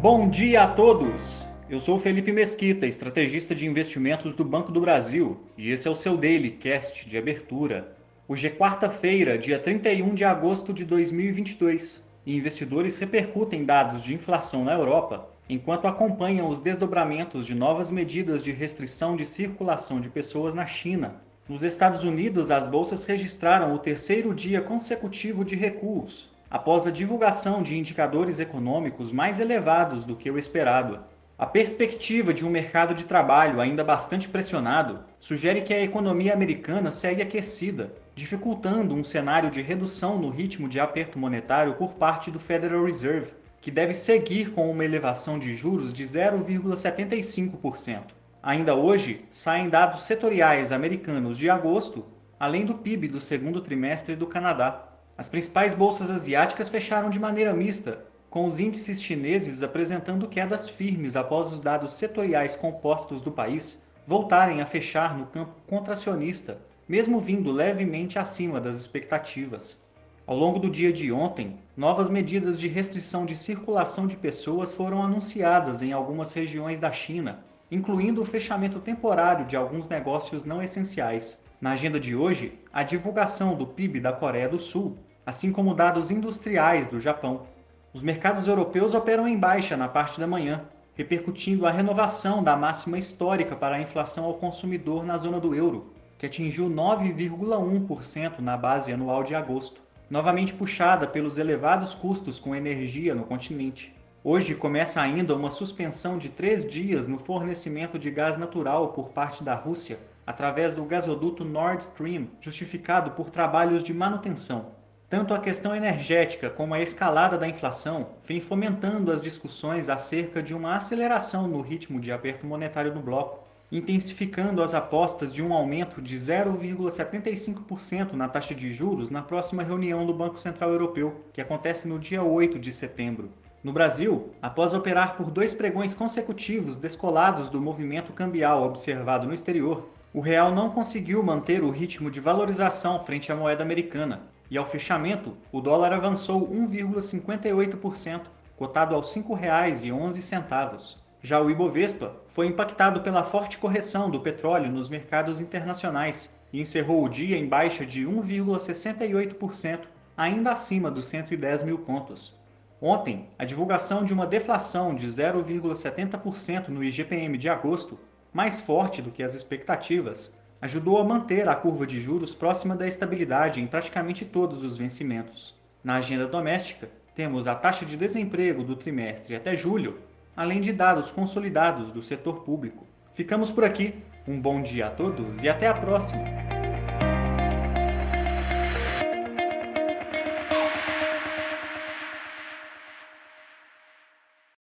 Bom dia a todos! Eu sou Felipe Mesquita, estrategista de investimentos do Banco do Brasil, e esse é o seu Daily Cast de abertura. Hoje é quarta-feira, dia 31 de agosto de 2022, e investidores repercutem dados de inflação na Europa enquanto acompanham os desdobramentos de novas medidas de restrição de circulação de pessoas na China. Nos Estados Unidos, as bolsas registraram o terceiro dia consecutivo de recuos, após a divulgação de indicadores econômicos mais elevados do que o esperado. A perspectiva de um mercado de trabalho ainda bastante pressionado sugere que a economia americana segue aquecida, dificultando um cenário de redução no ritmo de aperto monetário por parte do Federal Reserve, que deve seguir com uma elevação de juros de 0,75%. Ainda hoje, saem dados setoriais americanos de agosto, além do PIB do segundo trimestre do Canadá. As principais bolsas asiáticas fecharam de maneira mista, com os índices chineses apresentando quedas firmes após os dados setoriais compostos do país voltarem a fechar no campo contracionista, mesmo vindo levemente acima das expectativas. Ao longo do dia de ontem, novas medidas de restrição de circulação de pessoas foram anunciadas em algumas regiões da China, incluindo o fechamento temporário de alguns negócios não essenciais. Na agenda de hoje, a divulgação do PIB da Coreia do Sul assim como dados industriais do Japão. Os mercados europeus operam em baixa na parte da manhã, repercutindo a renovação da máxima histórica para a inflação ao consumidor na zona do euro, que atingiu 9,1% na base anual de agosto, novamente puxada pelos elevados custos com energia no continente. Hoje começa ainda uma suspensão de três dias no fornecimento de gás natural por parte da Rússia através do gasoduto Nord Stream, justificado por trabalhos de manutenção. Tanto a questão energética como a escalada da inflação vem fomentando as discussões acerca de uma aceleração no ritmo de aperto monetário no bloco, intensificando as apostas de um aumento de 0,75% na taxa de juros na próxima reunião do Banco Central Europeu, que acontece no dia 8 de setembro. No Brasil, após operar por dois pregões consecutivos descolados do movimento cambial observado no exterior, o real não conseguiu manter o ritmo de valorização frente à moeda americana, e ao fechamento, o dólar avançou 1,58%, cotado aos R$ 5,11. Já o Ibovespa foi impactado pela forte correção do petróleo nos mercados internacionais e encerrou o dia em baixa de 1,68%, ainda acima dos 110 mil pontos. Ontem, a divulgação de uma deflação de 0,70% no IGPM de agosto, mais forte do que as expectativas, ajudou a manter a curva de juros próxima da estabilidade em praticamente todos os vencimentos. Na agenda doméstica, temos a taxa de desemprego do trimestre até julho, além de dados consolidados do setor público. Ficamos por aqui. Um bom dia a todos e até a próxima!